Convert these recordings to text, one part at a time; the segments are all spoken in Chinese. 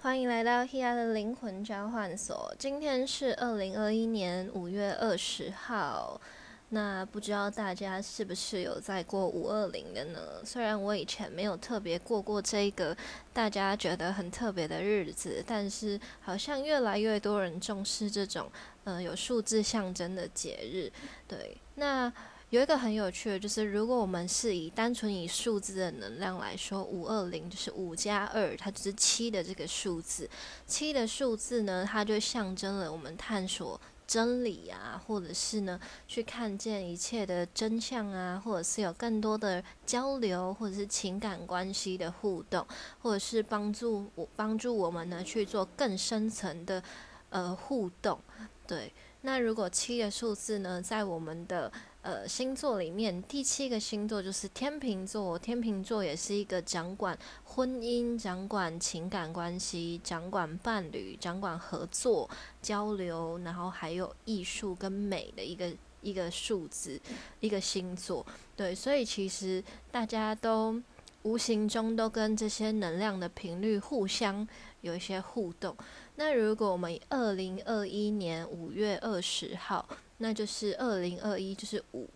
欢迎来到 Hea 的灵魂交换所。今天是二零二一年五月二十号。那不知道大家是不是有在过五二零的呢？虽然我以前没有特别过过这个大家觉得很特别的日子，但是好像越来越多人重视这种呃有数字象征的节日。对，那有一个很有趣的，就是如果我们是以单纯以数字的能量来说，五二零就是五加二，它就是七的这个数字。七的数字呢，它就象征了我们探索。真理啊，或者是呢，去看见一切的真相啊，或者是有更多的交流，或者是情感关系的互动，或者是帮助我帮助我们呢去做更深层的呃互动，对。那如果七的数字呢，在我们的呃星座里面，第七个星座就是天秤座。天秤座也是一个掌管婚姻、掌管情感关系、掌管伴侣、掌管合作交流，然后还有艺术跟美的一个一个数字，一个星座。对，所以其实大家都无形中都跟这些能量的频率互相有一些互动。那如果我们二零二一年五月二十号，那就是二零二一就是五，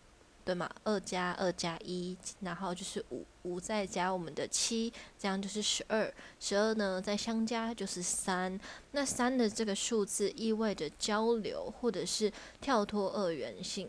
对吗？二加二加一，然后就是五，五再加我们的七，这样就是十二。十二呢再相加就是三。那三的这个数字意味着交流，或者是跳脱二元性，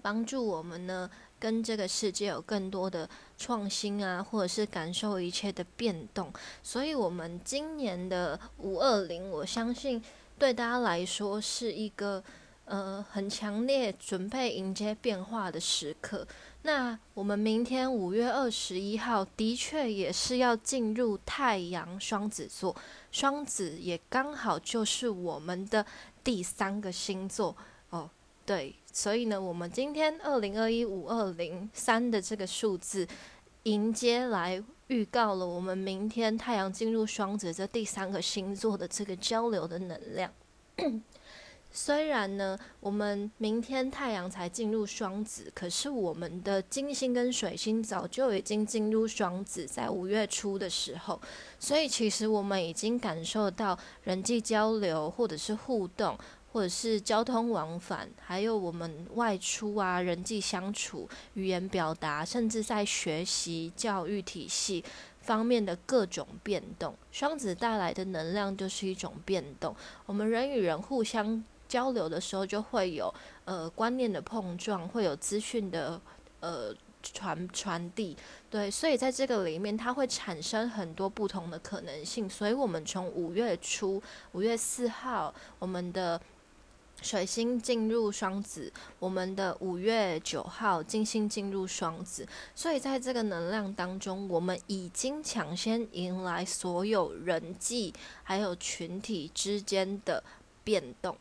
帮助我们呢。跟这个世界有更多的创新啊，或者是感受一切的变动，所以，我们今年的五二零，我相信对大家来说是一个呃很强烈准备迎接变化的时刻。那我们明天五月二十一号，的确也是要进入太阳双子座，双子也刚好就是我们的第三个星座哦。对，所以呢，我们今天二零二一五二零三的这个数字迎接来预告了我们明天太阳进入双子这第三个星座的这个交流的能量。虽然呢，我们明天太阳才进入双子，可是我们的金星跟水星早就已经进入双子，在五月初的时候，所以其实我们已经感受到人际交流或者是互动。或者是交通往返，还有我们外出啊，人际相处、语言表达，甚至在学习教育体系方面的各种变动。双子带来的能量就是一种变动。我们人与人互相交流的时候，就会有呃观念的碰撞，会有资讯的呃传传递。对，所以在这个里面，它会产生很多不同的可能性。所以我们从五月初，五月四号，我们的水星进入双子，我们的五月九号金星进入双子，所以在这个能量当中，我们已经抢先迎来所有人际还有群体之间的变动。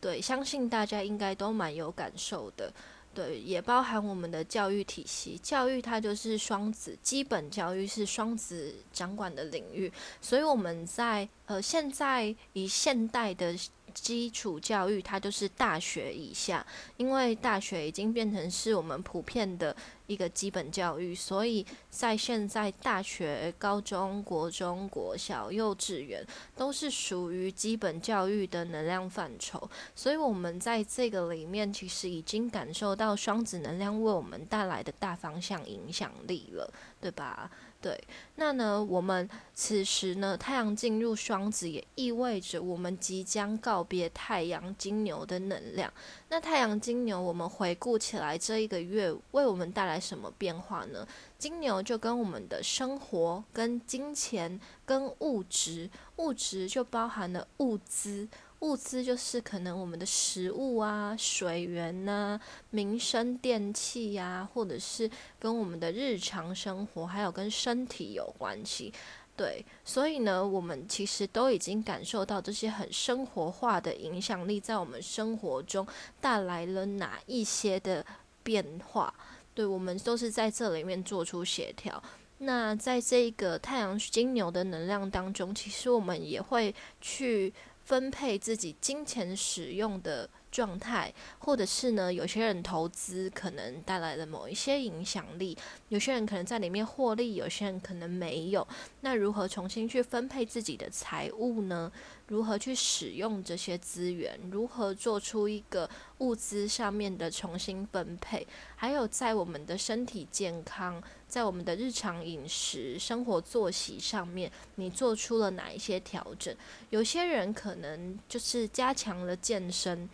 对，相信大家应该都蛮有感受的。对，也包含我们的教育体系，教育它就是双子，基本教育是双子掌管的领域，所以我们在呃现在以现代的。基础教育它就是大学以下，因为大学已经变成是我们普遍的一个基本教育，所以在现在大学、高中国中、国小、幼稚园都是属于基本教育的能量范畴，所以我们在这个里面其实已经感受到双子能量为我们带来的大方向影响力了，对吧？对，那呢，我们此时呢，太阳进入双子，也意味着我们即将告别太阳金牛的能量。那太阳金牛，我们回顾起来，这一个月为我们带来什么变化呢？金牛就跟我们的生活、跟金钱、跟物质，物质就包含了物资。物资就是可能我们的食物啊、水源呐、民生电器呀，或者是跟我们的日常生活，还有跟身体有关系。对，所以呢，我们其实都已经感受到这些很生活化的影响力，在我们生活中带来了哪一些的变化。对，我们都是在这里面做出协调。那在这个太阳金牛的能量当中，其实我们也会去。分配自己金钱使用的。状态，或者是呢，有些人投资可能带来了某一些影响力，有些人可能在里面获利，有些人可能没有。那如何重新去分配自己的财务呢？如何去使用这些资源？如何做出一个物资上面的重新分配？还有在我们的身体健康，在我们的日常饮食、生活作息上面，你做出了哪一些调整？有些人可能就是加强了健身。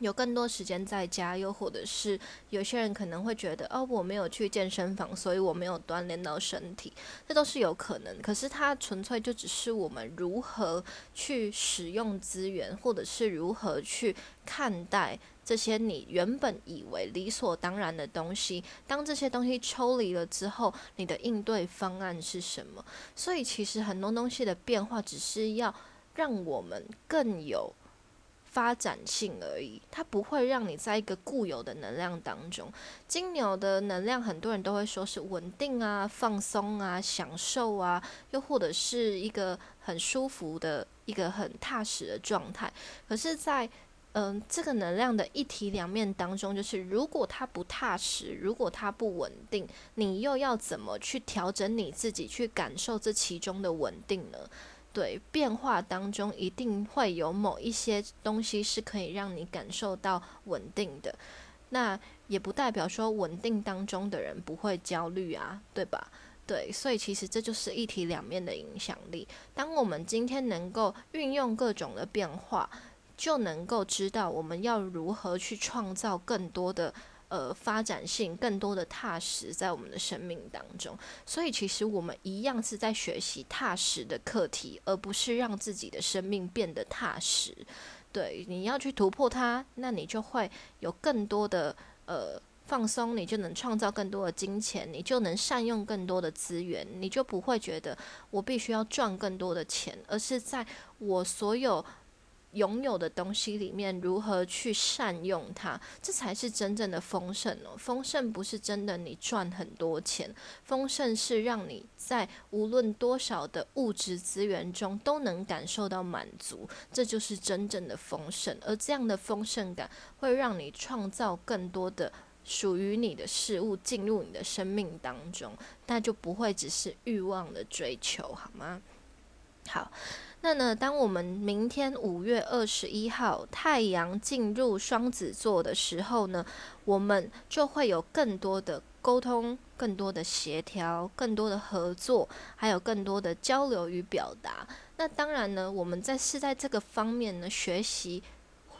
有更多时间在家，又或者是有些人可能会觉得，哦，我没有去健身房，所以我没有锻炼到身体，这都是有可能。可是它纯粹就只是我们如何去使用资源，或者是如何去看待这些你原本以为理所当然的东西。当这些东西抽离了之后，你的应对方案是什么？所以其实很多东西的变化，只是要让我们更有。发展性而已，它不会让你在一个固有的能量当中。金牛的能量，很多人都会说是稳定啊、放松啊、享受啊，又或者是一个很舒服的一个很踏实的状态。可是，在嗯这个能量的一体两面当中，就是如果它不踏实，如果它不稳定，你又要怎么去调整你自己，去感受这其中的稳定呢？对变化当中，一定会有某一些东西是可以让你感受到稳定的。那也不代表说稳定当中的人不会焦虑啊，对吧？对，所以其实这就是一体两面的影响力。当我们今天能够运用各种的变化，就能够知道我们要如何去创造更多的。呃，发展性更多的踏实在我们的生命当中，所以其实我们一样是在学习踏实的课题，而不是让自己的生命变得踏实。对，你要去突破它，那你就会有更多的呃放松，你就能创造更多的金钱，你就能善用更多的资源，你就不会觉得我必须要赚更多的钱，而是在我所有。拥有的东西里面，如何去善用它，这才是真正的丰盛哦。丰盛不是真的你赚很多钱，丰盛是让你在无论多少的物质资源中都能感受到满足，这就是真正的丰盛。而这样的丰盛感会让你创造更多的属于你的事物进入你的生命当中，那就不会只是欲望的追求，好吗？好。那呢？当我们明天五月二十一号太阳进入双子座的时候呢，我们就会有更多的沟通、更多的协调、更多的合作，还有更多的交流与表达。那当然呢，我们在是在这个方面呢学习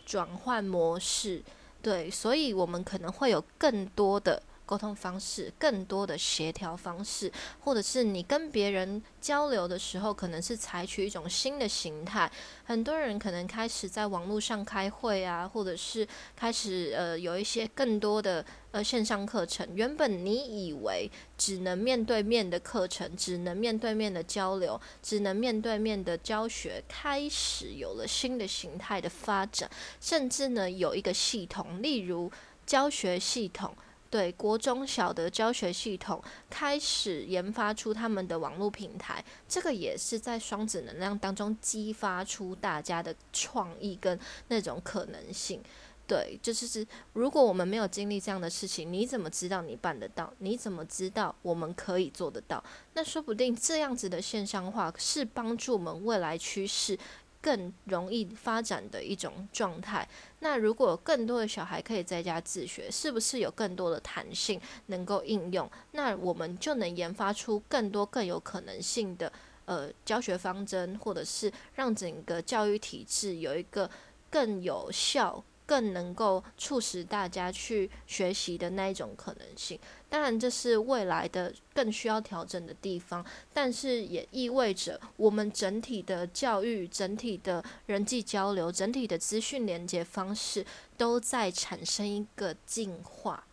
转换模式，对，所以我们可能会有更多的。沟通方式，更多的协调方式，或者是你跟别人交流的时候，可能是采取一种新的形态。很多人可能开始在网络上开会啊，或者是开始呃有一些更多的呃线上课程。原本你以为只能面对面的课程，只能面对面的交流，只能面对面的教学，开始有了新的形态的发展，甚至呢有一个系统，例如教学系统。对国中小的教学系统开始研发出他们的网络平台，这个也是在双子能量当中激发出大家的创意跟那种可能性。对，就是是，如果我们没有经历这样的事情，你怎么知道你办得到？你怎么知道我们可以做得到？那说不定这样子的线上化是帮助我们未来趋势。更容易发展的一种状态。那如果更多的小孩可以在家自学，是不是有更多的弹性能够应用？那我们就能研发出更多更有可能性的呃教学方针，或者是让整个教育体制有一个更有效。更能够促使大家去学习的那一种可能性，当然这是未来的更需要调整的地方，但是也意味着我们整体的教育、整体的人际交流、整体的资讯连接方式都在产生一个进化，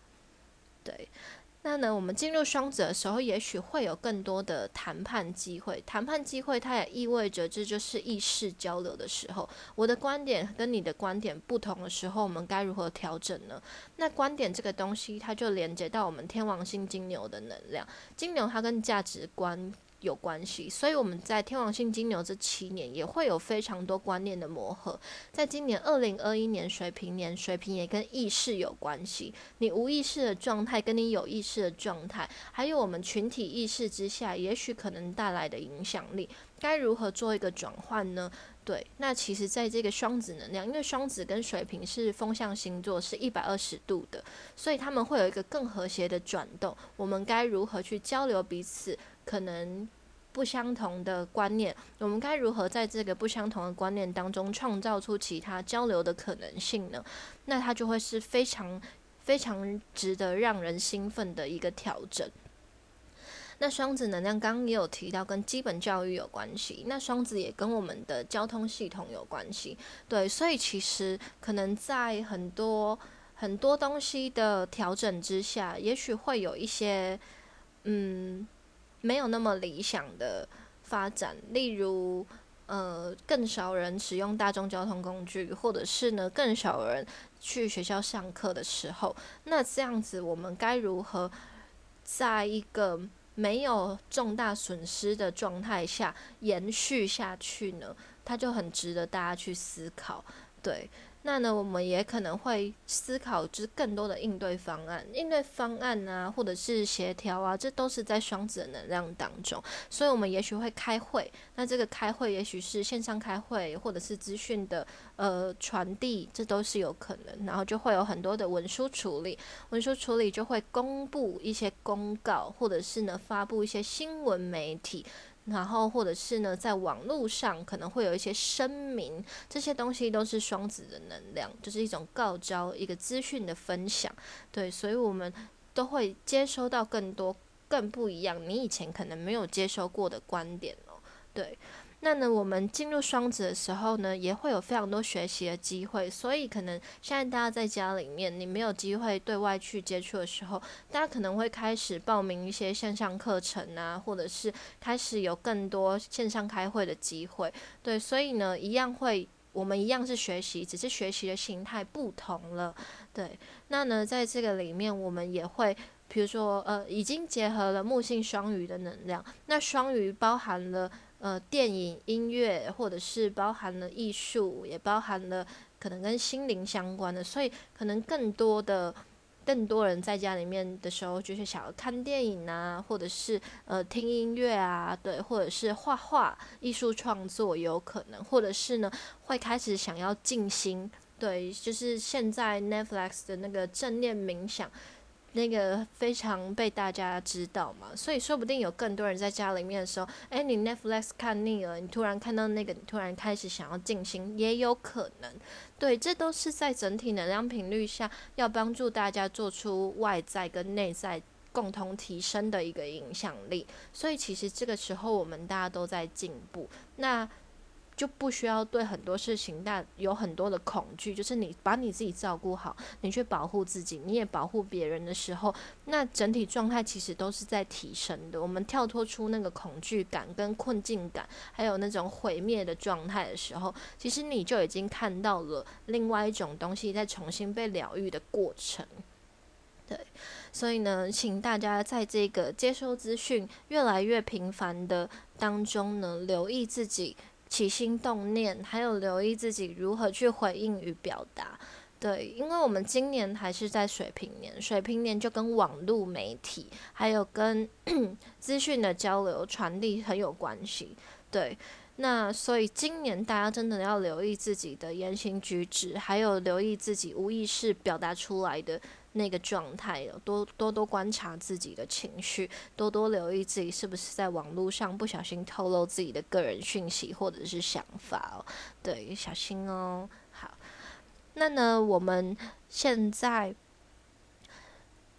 对。那呢，我们进入双子的时候，也许会有更多的谈判机会。谈判机会，它也意味着这就是意识交流的时候。我的观点跟你的观点不同的时候，我们该如何调整呢？那观点这个东西，它就连接到我们天王星金牛的能量。金牛它跟价值观。有关系，所以我们在天王星金牛这七年也会有非常多观念的磨合。在今年二零二一年水平年，水平也跟意识有关系。你无意识的状态跟你有意识的状态，还有我们群体意识之下，也许可能带来的影响力，该如何做一个转换呢？对，那其实在这个双子能量，因为双子跟水瓶是风象星座，是一百二十度的，所以他们会有一个更和谐的转动。我们该如何去交流彼此？可能不相同的观念，我们该如何在这个不相同的观念当中创造出其他交流的可能性呢？那它就会是非常非常值得让人兴奋的一个调整。那双子能量刚刚也有提到跟基本教育有关系，那双子也跟我们的交通系统有关系，对，所以其实可能在很多很多东西的调整之下，也许会有一些嗯。没有那么理想的发展，例如，呃，更少人使用大众交通工具，或者是呢，更少人去学校上课的时候，那这样子，我们该如何在一个没有重大损失的状态下延续下去呢？它就很值得大家去思考，对。那呢，我们也可能会思考，就是更多的应对方案、应对方案啊，或者是协调啊，这都是在双子的能量当中。所以，我们也许会开会。那这个开会，也许是线上开会，或者是资讯的呃传递，这都是有可能。然后就会有很多的文书处理，文书处理就会公布一些公告，或者是呢发布一些新闻媒体。然后，或者是呢，在网络上可能会有一些声明，这些东西都是双子的能量，就是一种告招，一个资讯的分享。对，所以我们都会接收到更多、更不一样，你以前可能没有接收过的观点哦。对。那呢，我们进入双子的时候呢，也会有非常多学习的机会。所以，可能现在大家在家里面，你没有机会对外去接触的时候，大家可能会开始报名一些线上课程啊，或者是开始有更多线上开会的机会。对，所以呢，一样会，我们一样是学习，只是学习的形态不同了。对，那呢，在这个里面，我们也会，比如说，呃，已经结合了木星双鱼的能量。那双鱼包含了。呃，电影、音乐，或者是包含了艺术，也包含了可能跟心灵相关的，所以可能更多的、更多人在家里面的时候，就是想要看电影啊，或者是呃听音乐啊，对，或者是画画、艺术创作有可能，或者是呢会开始想要静心，对，就是现在 Netflix 的那个正念冥想。那个非常被大家知道嘛，所以说不定有更多人在家里面的时候，哎，你 Netflix 看腻了，你突然看到那个，你突然开始想要静心，也有可能。对，这都是在整体能量频率下，要帮助大家做出外在跟内在共同提升的一个影响力。所以其实这个时候我们大家都在进步。那。就不需要对很多事情，但有很多的恐惧。就是你把你自己照顾好，你去保护自己，你也保护别人的时候，那整体状态其实都是在提升的。我们跳脱出那个恐惧感、跟困境感，还有那种毁灭的状态的时候，其实你就已经看到了另外一种东西在重新被疗愈的过程。对，所以呢，请大家在这个接收资讯越来越频繁的当中呢，留意自己。起心动念，还有留意自己如何去回应与表达。对，因为我们今年还是在水平年，水平年就跟网络媒体还有跟 资讯的交流传递很有关系。对，那所以今年大家真的要留意自己的言行举止，还有留意自己无意识表达出来的。那个状态，多多多观察自己的情绪，多多留意自己是不是在网络上不小心透露自己的个人讯息或者是想法哦，对，小心哦。好，那呢，我们现在，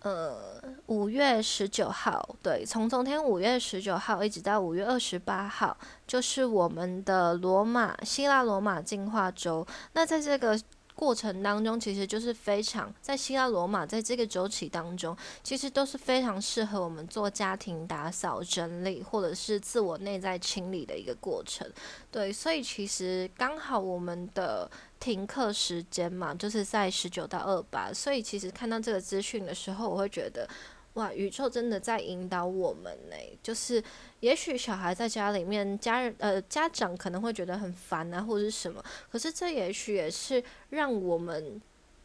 呃，五月十九号，对，从昨天五月十九号一直到五月二十八号，就是我们的罗马希腊罗马进化周。那在这个过程当中，其实就是非常在希腊罗马，在这个周期当中，其实都是非常适合我们做家庭打扫整理，或者是自我内在清理的一个过程。对，所以其实刚好我们的停课时间嘛，就是在十九到二八，所以其实看到这个资讯的时候，我会觉得。哇，宇宙真的在引导我们呢。就是也许小孩在家里面，家人呃家长可能会觉得很烦啊，或者是什么，可是这也许也是让我们。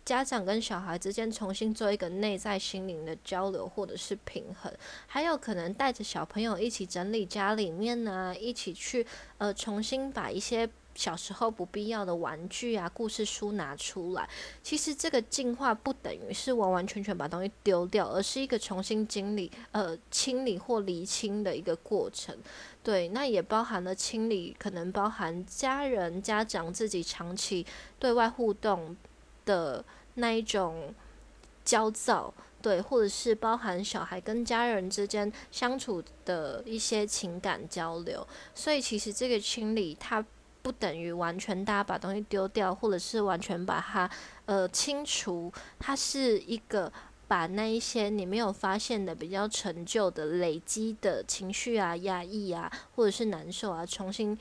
家长跟小孩之间重新做一个内在心灵的交流，或者是平衡，还有可能带着小朋友一起整理家里面呢，一起去呃重新把一些小时候不必要的玩具啊、故事书拿出来。其实这个进化不等于是完完全全把东西丢掉，而是一个重新经历呃清理或厘清的一个过程。对，那也包含了清理，可能包含家人、家长自己长期对外互动的。那一种焦躁，对，或者是包含小孩跟家人之间相处的一些情感交流，所以其实这个清理它不等于完全大家把东西丢掉，或者是完全把它呃清除，它是一个把那一些你没有发现的比较陈旧的累积的情绪啊、压抑啊，或者是难受啊，重新。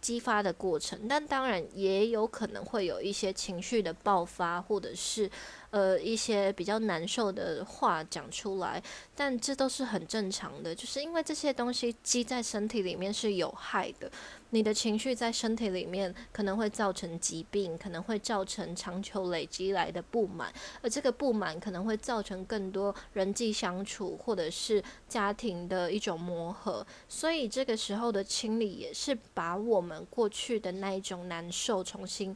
激发的过程，但当然也有可能会有一些情绪的爆发，或者是呃一些比较难受的话讲出来，但这都是很正常的，就是因为这些东西积在身体里面是有害的。你的情绪在身体里面可能会造成疾病，可能会造成长久累积来的不满，而这个不满可能会造成更多人际相处或者是家庭的一种磨合。所以这个时候的清理也是把我们过去的那一种难受重新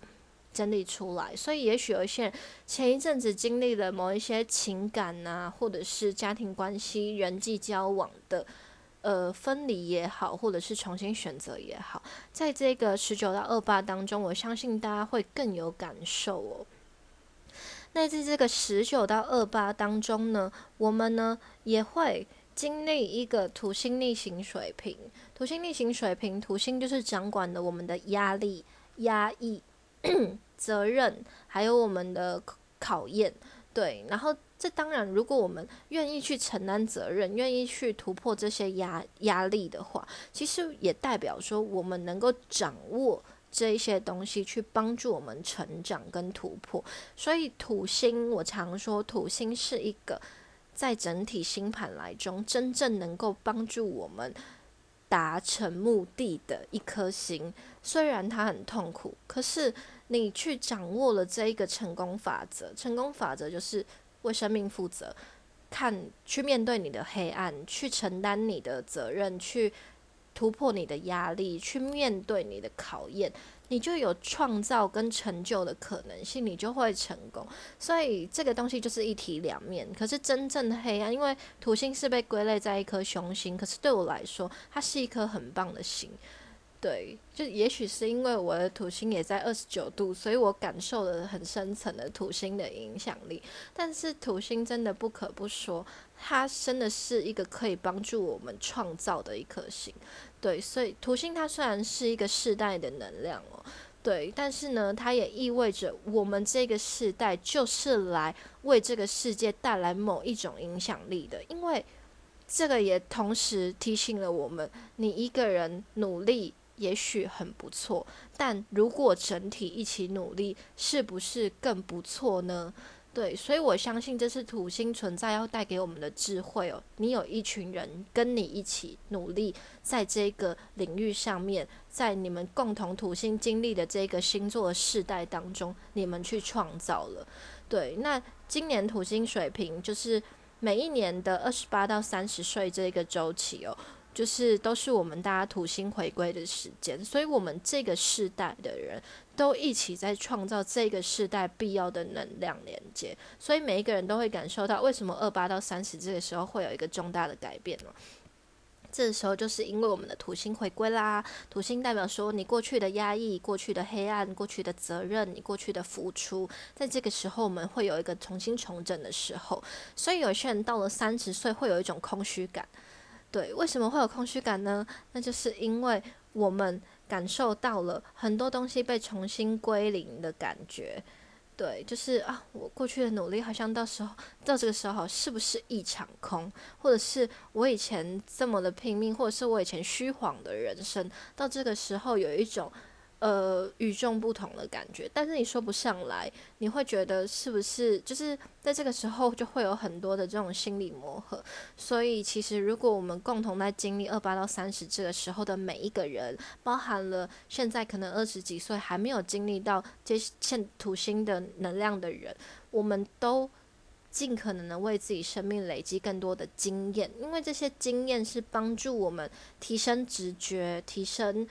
整理出来。所以也许有一些人前一阵子经历了某一些情感啊，或者是家庭关系、人际交往的。呃，分离也好，或者是重新选择也好，在这个十九到二八当中，我相信大家会更有感受哦。那在这个十九到二八当中呢，我们呢也会经历一个土星逆行水平。土星逆行水平，土星就是掌管的我们的压力、压抑、责任，还有我们的考验。对，然后。这当然，如果我们愿意去承担责任，愿意去突破这些压压力的话，其实也代表说我们能够掌握这一些东西，去帮助我们成长跟突破。所以土星，我常说土星是一个在整体星盘来中真正能够帮助我们达成目的的一颗心。虽然它很痛苦，可是你去掌握了这一个成功法则，成功法则就是。为生命负责，看去面对你的黑暗，去承担你的责任，去突破你的压力，去面对你的考验，你就有创造跟成就的可能性，你就会成功。所以这个东西就是一体两面。可是真正的黑暗，因为土星是被归类在一颗凶星，可是对我来说，它是一颗很棒的星。对，就也许是因为我的土星也在二十九度，所以我感受了很深层的土星的影响力。但是土星真的不可不说，它真的是一个可以帮助我们创造的一颗星。对，所以土星它虽然是一个世代的能量哦，对，但是呢，它也意味着我们这个世代就是来为这个世界带来某一种影响力的。因为这个也同时提醒了我们，你一个人努力。也许很不错，但如果整体一起努力，是不是更不错呢？对，所以我相信这是土星存在要带给我们的智慧哦。你有一群人跟你一起努力，在这个领域上面，在你们共同土星经历的这个星座的世代当中，你们去创造了。对，那今年土星水平就是每一年的二十八到三十岁这个周期哦。就是都是我们大家土星回归的时间，所以我们这个世代的人都一起在创造这个时代必要的能量连接，所以每一个人都会感受到为什么二八到三十这个时候会有一个重大的改变呢？这时候就是因为我们的土星回归啦，土星代表说你过去的压抑、过去的黑暗、过去的责任、你过去的付出，在这个时候我们会有一个重新重整的时候，所以有些人到了三十岁会有一种空虚感。对，为什么会有空虚感呢？那就是因为我们感受到了很多东西被重新归零的感觉。对，就是啊，我过去的努力好像到时候到这个时候是不是一场空？或者是我以前这么的拼命，或者是我以前虚晃的人生，到这个时候有一种呃，与众不同的感觉，但是你说不上来，你会觉得是不是就是在这个时候就会有很多的这种心理磨合。所以其实如果我们共同在经历二八到三十这个时候的每一个人，包含了现在可能二十几岁还没有经历到这现土星的能量的人，我们都尽可能的为自己生命累积更多的经验，因为这些经验是帮助我们提升直觉、提升。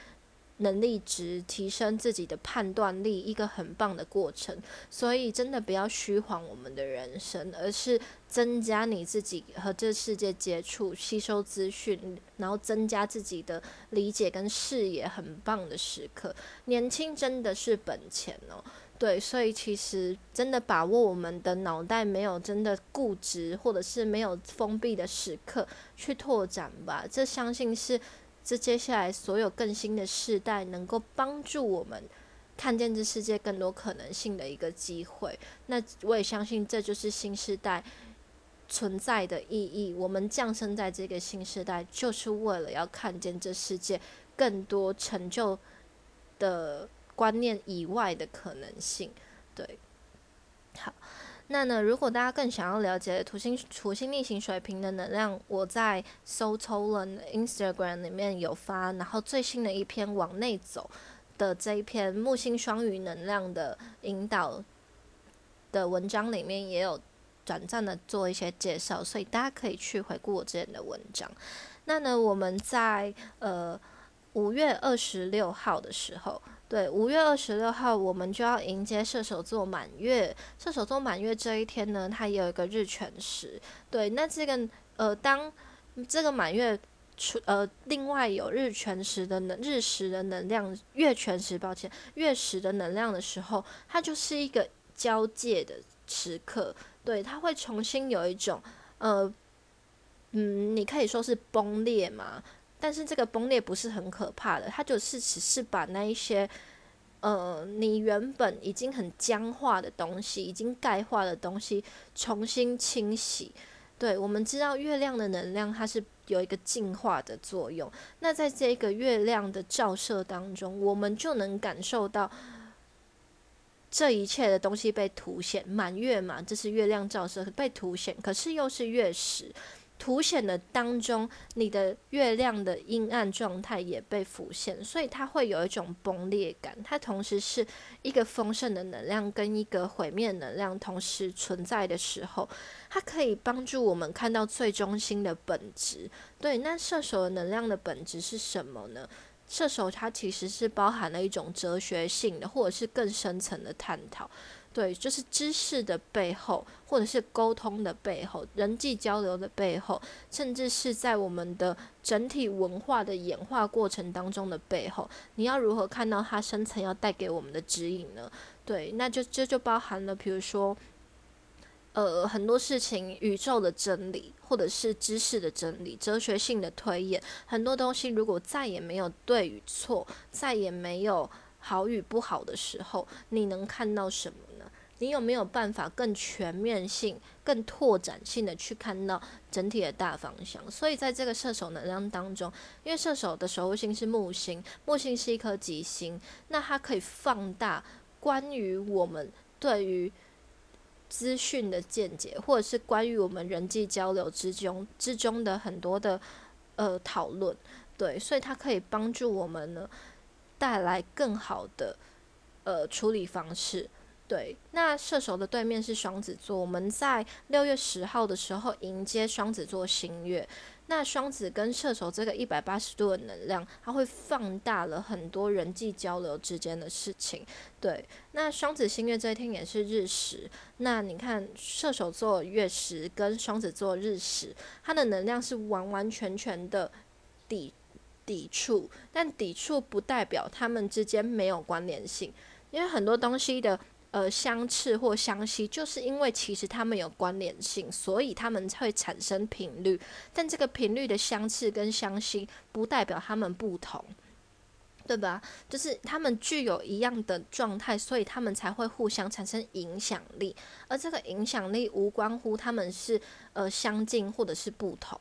能力值提升自己的判断力，一个很棒的过程。所以真的不要虚晃我们的人生，而是增加你自己和这世界接触、吸收资讯，然后增加自己的理解跟视野，很棒的时刻。年轻真的是本钱哦。对，所以其实真的把握我们的脑袋没有真的固执，或者是没有封闭的时刻去拓展吧。这相信是。这接下来所有更新的世代，能够帮助我们看见这世界更多可能性的一个机会。那我也相信，这就是新时代存在的意义。我们降生在这个新时代，就是为了要看见这世界更多成就的观念以外的可能性。对，那呢？如果大家更想要了解土星土星逆行水平的能量，我在 So t o l e n Instagram 里面有发，然后最新的一篇往内走的这一篇木星双鱼能量的引导的文章里面也有短暂的做一些介绍，所以大家可以去回顾我之前的文章。那呢，我们在呃五月二十六号的时候。对，五月二十六号我们就要迎接射手座满月。射手座满月这一天呢，它也有一个日全食。对，那这个呃，当这个满月出呃，另外有日全食的能日食的能量，月全食，抱歉，月食的能量的时候，它就是一个交界的时刻。对，它会重新有一种呃，嗯，你可以说是崩裂嘛。但是这个崩裂不是很可怕的，它就是只是把那一些，呃，你原本已经很僵化的东西，已经钙化的东西重新清洗。对，我们知道月亮的能量它是有一个净化的作用。那在这个月亮的照射当中，我们就能感受到这一切的东西被凸显。满月嘛，这是月亮照射被凸显，可是又是月食。凸显的当中，你的月亮的阴暗状态也被浮现，所以它会有一种崩裂感。它同时是一个丰盛的能量跟一个毁灭能量同时存在的时候，它可以帮助我们看到最中心的本质。对，那射手的能量的本质是什么呢？射手它其实是包含了一种哲学性的，或者是更深层的探讨。对，就是知识的背后，或者是沟通的背后，人际交流的背后，甚至是在我们的整体文化的演化过程当中的背后，你要如何看到它深层要带给我们的指引呢？对，那就这就包含了，比如说，呃，很多事情，宇宙的真理，或者是知识的真理，哲学性的推演，很多东西如果再也没有对与错，再也没有好与不好的时候，你能看到什么？你有没有办法更全面性、更拓展性的去看到整体的大方向？所以在这个射手能量当中，因为射手的守护星是木星，木星是一颗吉星，那它可以放大关于我们对于资讯的见解，或者是关于我们人际交流之中之中的很多的呃讨论。对，所以它可以帮助我们呢带来更好的呃处理方式。对，那射手的对面是双子座。我们在六月十号的时候迎接双子座新月。那双子跟射手这个一百八十度的能量，它会放大了很多人际交流之间的事情。对，那双子新月这一天也是日食。那你看射手座月食跟双子座日食，它的能量是完完全全的抵抵触，但抵触不代表他们之间没有关联性，因为很多东西的。呃，相斥或相吸，就是因为其实它们有关联性，所以它们会产生频率。但这个频率的相斥跟相吸，不代表它们不同，对吧？就是它们具有一样的状态，所以它们才会互相产生影响力。而这个影响力无关乎它们是呃相近或者是不同，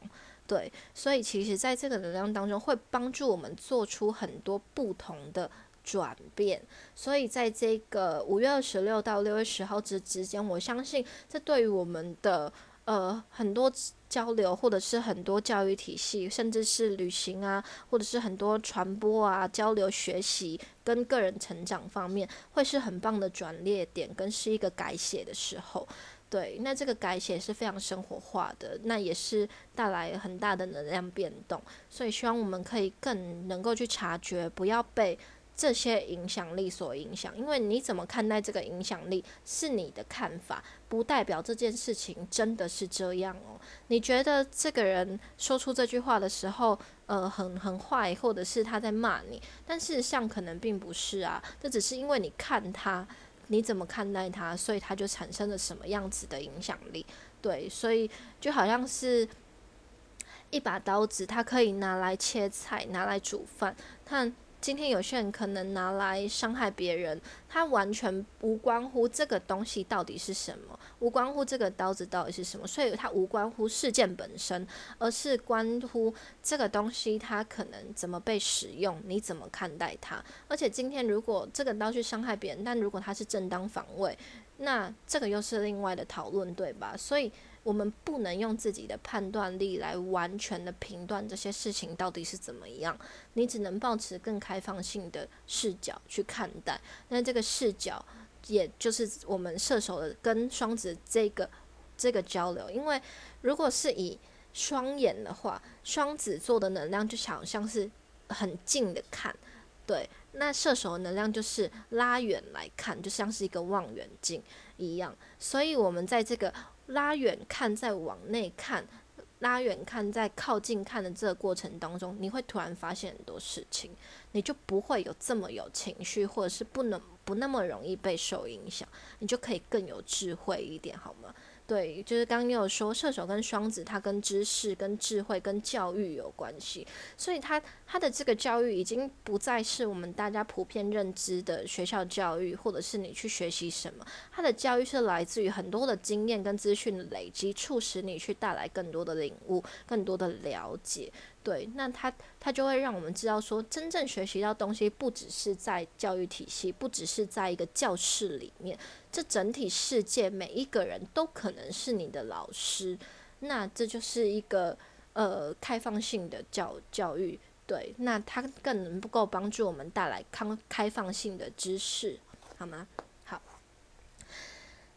对。所以其实在这个能量当中，会帮助我们做出很多不同的。转变。所以在这个五月二十六到六月十号之之间，我相信这对于我们的呃很多交流，或者是很多教育体系，甚至是旅行啊，或者是很多传播啊、交流、学习跟个人成长方面，会是很棒的转捩点，跟是一个改写的时候。对，那这个改写是非常生活化的，那也是带来很大的能量变动，所以希望我们可以更能够去察觉，不要被这些影响力所影响，因为你怎么看待这个影响力是你的看法，不代表这件事情真的是这样哦。你觉得这个人说出这句话的时候，呃，很很坏，或者是他在骂你，但事实上可能并不是啊，这只是因为你看他。你怎么看待他，所以他就产生了什么样子的影响力？对，所以就好像是一把刀子，它可以拿来切菜，拿来煮饭，它。今天有些人可能拿来伤害别人，他完全无关乎这个东西到底是什么，无关乎这个刀子到底是什么，所以它无关乎事件本身，而是关乎这个东西它可能怎么被使用，你怎么看待它。而且今天如果这个刀去伤害别人，但如果它是正当防卫，那这个又是另外的讨论，对吧？所以。我们不能用自己的判断力来完全的评断这些事情到底是怎么样，你只能保持更开放性的视角去看待。那这个视角，也就是我们射手的跟双子这个这个交流。因为如果是以双眼的话，双子座的能量就好像是很近的看，对，那射手的能量就是拉远来看，就像是一个望远镜一样。所以，我们在这个。拉远看，再往内看，拉远看，再靠近看的这个过程当中，你会突然发现很多事情，你就不会有这么有情绪，或者是不能不那么容易被受影响，你就可以更有智慧一点，好吗？对，就是刚刚有说射手跟双子，它跟知识、跟智慧、跟教育有关系，所以它它的这个教育已经不再是我们大家普遍认知的学校教育，或者是你去学习什么，它的教育是来自于很多的经验跟资讯的累积，促使你去带来更多的领悟、更多的了解。对，那它它就会让我们知道说，真正学习到东西，不只是在教育体系，不只是在一个教室里面，这整体世界每一个人都可能是你的老师。那这就是一个呃开放性的教教育，对，那它更能够帮助我们带来康开放性的知识，好吗？好。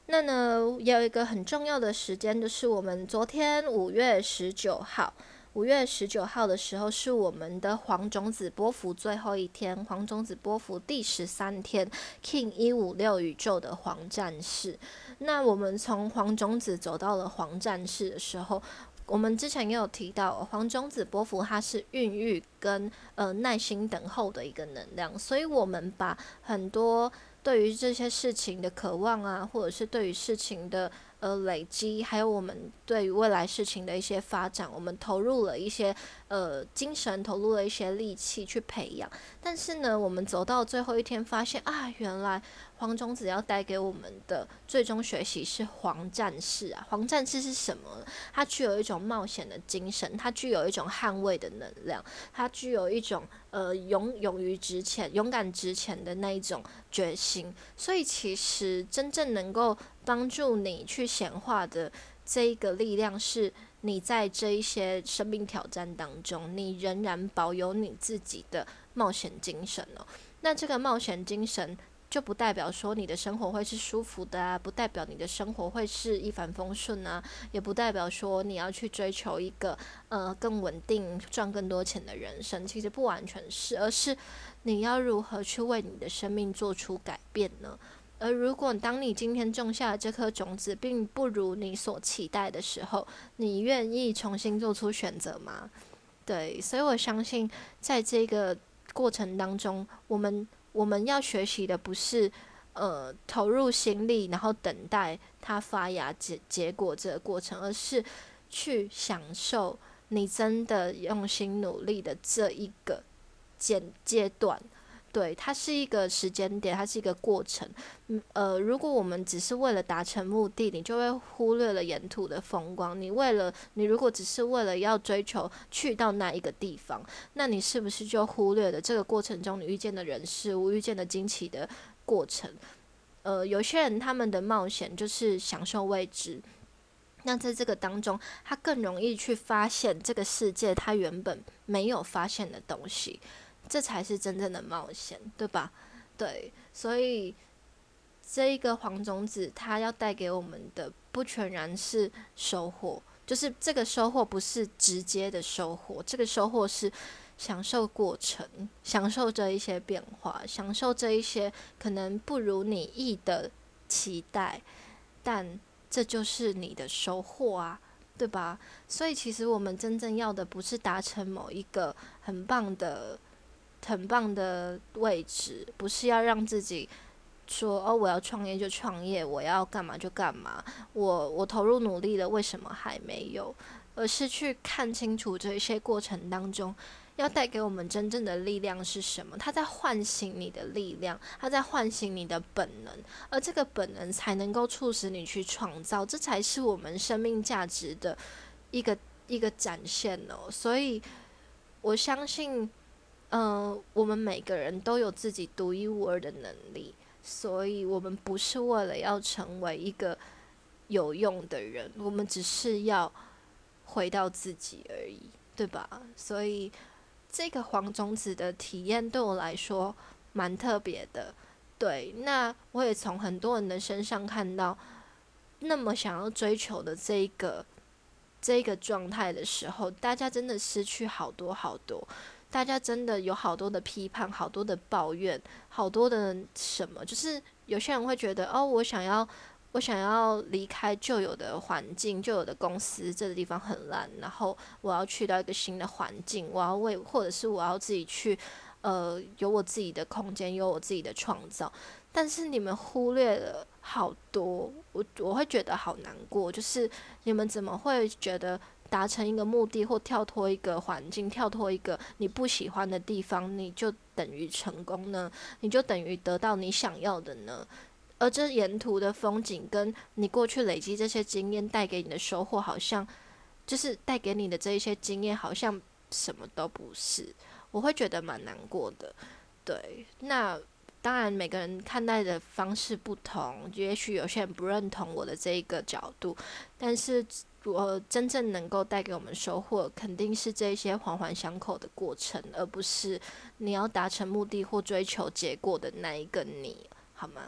那呢，有一个很重要的时间，就是我们昨天五月十九号。五月十九号的时候是我们的黄种子波幅最后一天，黄种子波幅第十三天，King 一五六宇宙的黄战士。那我们从黄种子走到了黄战士的时候，我们之前也有提到，黄种子波幅它是孕育跟呃耐心等候的一个能量，所以我们把很多对于这些事情的渴望啊，或者是对于事情的。呃，累积还有我们对于未来事情的一些发展，我们投入了一些呃精神，投入了一些力气去培养。但是呢，我们走到最后一天，发现啊，原来。黄种子要带给我们的最终学习是黄战士啊！黄战士是什么？它具有一种冒险的精神，它具有一种捍卫的能量，它具有一种呃勇勇于直前、勇敢直前的那一种决心。所以，其实真正能够帮助你去显化的这一个力量，是你在这一些生命挑战当中，你仍然保有你自己的冒险精神哦。那这个冒险精神。就不代表说你的生活会是舒服的啊，不代表你的生活会是一帆风顺啊，也不代表说你要去追求一个呃更稳定、赚更多钱的人生。其实不完全是，而是你要如何去为你的生命做出改变呢？而如果当你今天种下这颗种子并不如你所期待的时候，你愿意重新做出选择吗？对，所以我相信在这个过程当中，我们。我们要学习的不是，呃，投入心力，然后等待它发芽结结果这个过程，而是去享受你真的用心努力的这一个阶阶段。对，它是一个时间点，它是一个过程。嗯，呃，如果我们只是为了达成目的，你就会忽略了沿途的风光。你为了你如果只是为了要追求去到那一个地方，那你是不是就忽略了这个过程中你遇见的人事物、遇见的惊奇的过程？呃，有些人他们的冒险就是享受未知。那在这个当中，他更容易去发现这个世界他原本没有发现的东西。这才是真正的冒险，对吧？对，所以这一个黄种子，它要带给我们的不全然是收获，就是这个收获不是直接的收获，这个收获是享受过程，享受这一些变化，享受这一些可能不如你意的期待，但这就是你的收获啊，对吧？所以其实我们真正要的不是达成某一个很棒的。很棒的位置，不是要让自己说哦，我要创业就创业，我要干嘛就干嘛，我我投入努力了，为什么还没有？而是去看清楚这一些过程当中要带给我们真正的力量是什么？它在唤醒你的力量，它在唤醒你的本能，而这个本能才能够促使你去创造，这才是我们生命价值的一个一个展现哦。所以我相信。嗯，我们每个人都有自己独一无二的能力，所以我们不是为了要成为一个有用的人，我们只是要回到自己而已，对吧？所以这个黄种子的体验对我来说蛮特别的。对，那我也从很多人的身上看到，那么想要追求的这个这个状态的时候，大家真的失去好多好多。大家真的有好多的批判，好多的抱怨，好多的什么？就是有些人会觉得，哦，我想要，我想要离开旧有的环境，旧有的公司，这个地方很烂，然后我要去到一个新的环境，我要为，或者是我要自己去，呃，有我自己的空间，有我自己的创造。但是你们忽略了好多，我我会觉得好难过，就是你们怎么会觉得？达成一个目的，或跳脱一个环境，跳脱一个你不喜欢的地方，你就等于成功呢？你就等于得到你想要的呢？而这沿途的风景，跟你过去累积这些经验带给你的收获，好像就是带给你的这一些经验，好像什么都不是。我会觉得蛮难过的。对，那当然每个人看待的方式不同，也许有些人不认同我的这一个角度，但是。我真正能够带给我们收获，肯定是这些环环相扣的过程，而不是你要达成目的或追求结果的那一个你，好吗？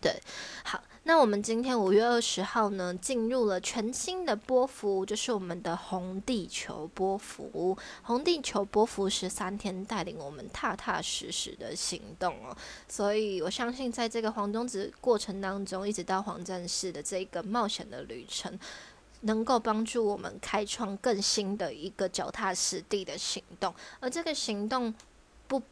对，好，那我们今天五月二十号呢，进入了全新的波幅，就是我们的红地球波幅。红地球波幅十三天，带领我们踏踏实实的行动哦。所以我相信，在这个黄种子过程当中，一直到黄战士的这个冒险的旅程。能够帮助我们开创更新的一个脚踏实地的行动，而这个行动不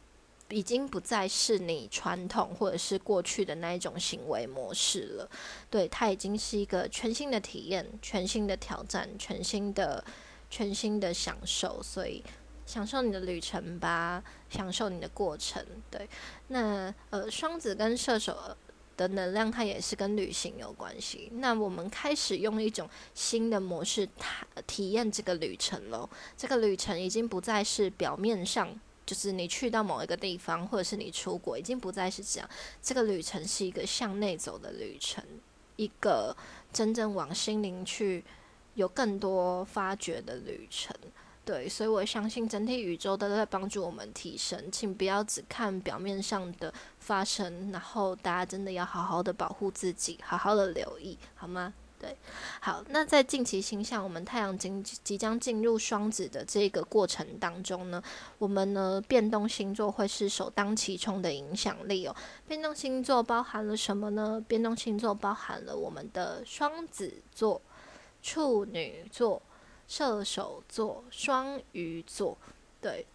已经不再是你传统或者是过去的那一种行为模式了，对，它已经是一个全新的体验、全新的挑战、全新的、全新的享受，所以享受你的旅程吧，享受你的过程。对，那呃，双子跟射手。的能量，它也是跟旅行有关系。那我们开始用一种新的模式，它体验这个旅程喽。这个旅程已经不再是表面上，就是你去到某一个地方，或者是你出国，已经不再是这样。这个旅程是一个向内走的旅程，一个真正往心灵去有更多发掘的旅程。对，所以我相信整体宇宙都在帮助我们提升，请不要只看表面上的发生，然后大家真的要好好的保护自己，好好的留意，好吗？对，好，那在近期星象，我们太阳经即将进入双子的这个过程当中呢，我们呢变动星座会是首当其冲的影响力哦。变动星座包含了什么呢？变动星座包含了我们的双子座、处女座。射手座、双鱼座，对，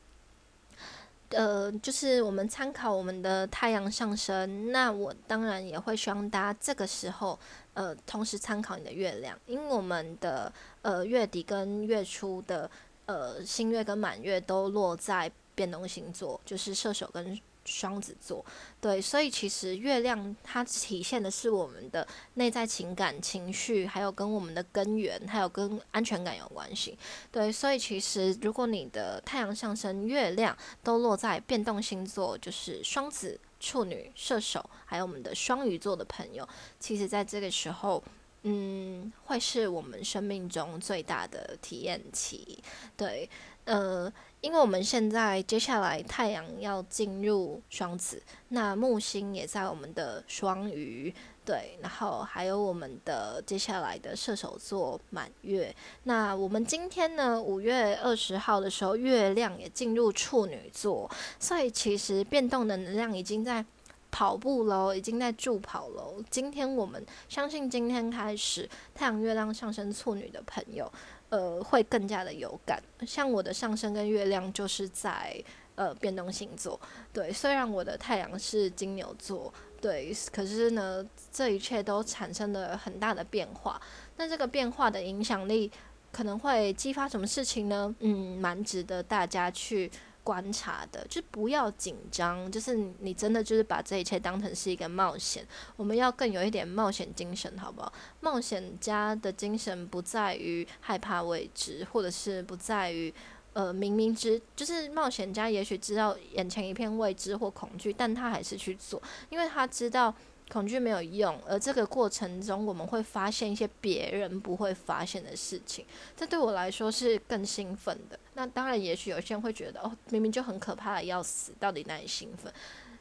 呃，就是我们参考我们的太阳上升，那我当然也会希望大家这个时候，呃，同时参考你的月亮，因为我们的呃月底跟月初的呃新月跟满月都落在变动星座，就是射手跟。双子座，对，所以其实月亮它体现的是我们的内在情感、情绪，还有跟我们的根源，还有跟安全感有关系。对，所以其实如果你的太阳上升、月亮都落在变动星座，就是双子、处女、射手，还有我们的双鱼座的朋友，其实在这个时候。嗯，会是我们生命中最大的体验期，对，呃，因为我们现在接下来太阳要进入双子，那木星也在我们的双鱼，对，然后还有我们的接下来的射手座满月，那我们今天呢，五月二十号的时候，月亮也进入处女座，所以其实变动的能量已经在。跑步喽，已经在助跑喽。今天我们相信，今天开始，太阳、月亮上升处女的朋友，呃，会更加的有感。像我的上升跟月亮就是在呃变动星座，对。虽然我的太阳是金牛座，对，可是呢，这一切都产生了很大的变化。那这个变化的影响力可能会激发什么事情呢？嗯，蛮值得大家去。观察的，就不要紧张，就是你真的就是把这一切当成是一个冒险。我们要更有一点冒险精神，好不好？冒险家的精神不在于害怕未知，或者是不在于呃明明知，就是冒险家也许知道眼前一片未知或恐惧，但他还是去做，因为他知道。恐惧没有用，而这个过程中，我们会发现一些别人不会发现的事情，这对我来说是更兴奋的。那当然，也许有些人会觉得，哦，明明就很可怕的要死，到底哪里兴奋？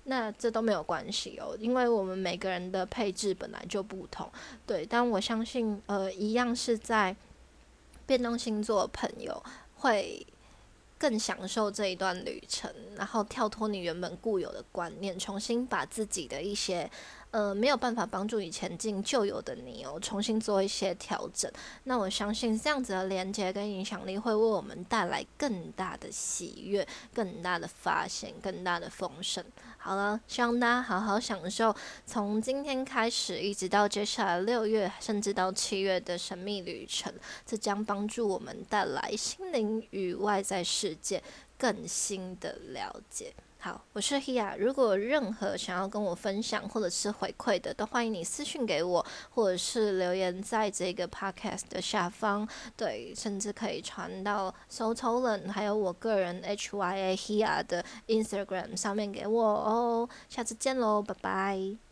那这都没有关系哦，因为我们每个人的配置本来就不同。对，但我相信，呃，一样是在变动星座的朋友会更享受这一段旅程，然后跳脱你原本固有的观念，重新把自己的一些。呃，没有办法帮助你前进旧有的你哦，重新做一些调整。那我相信这样子的连接跟影响力会为我们带来更大的喜悦、更大的发现、更大的丰盛。好了，希望大家好好享受从今天开始一直到接下来六月，甚至到七月的神秘旅程。这将帮助我们带来心灵与外在世界更新的了解。好，我是 Hia。如果任何想要跟我分享或者是回馈的，都欢迎你私信给我，或者是留言在这个 podcast 的下方。对，甚至可以传到 So t o l e n 还有我个人 Hya Hia 的 Instagram 上面给我哦。下次见喽，拜拜。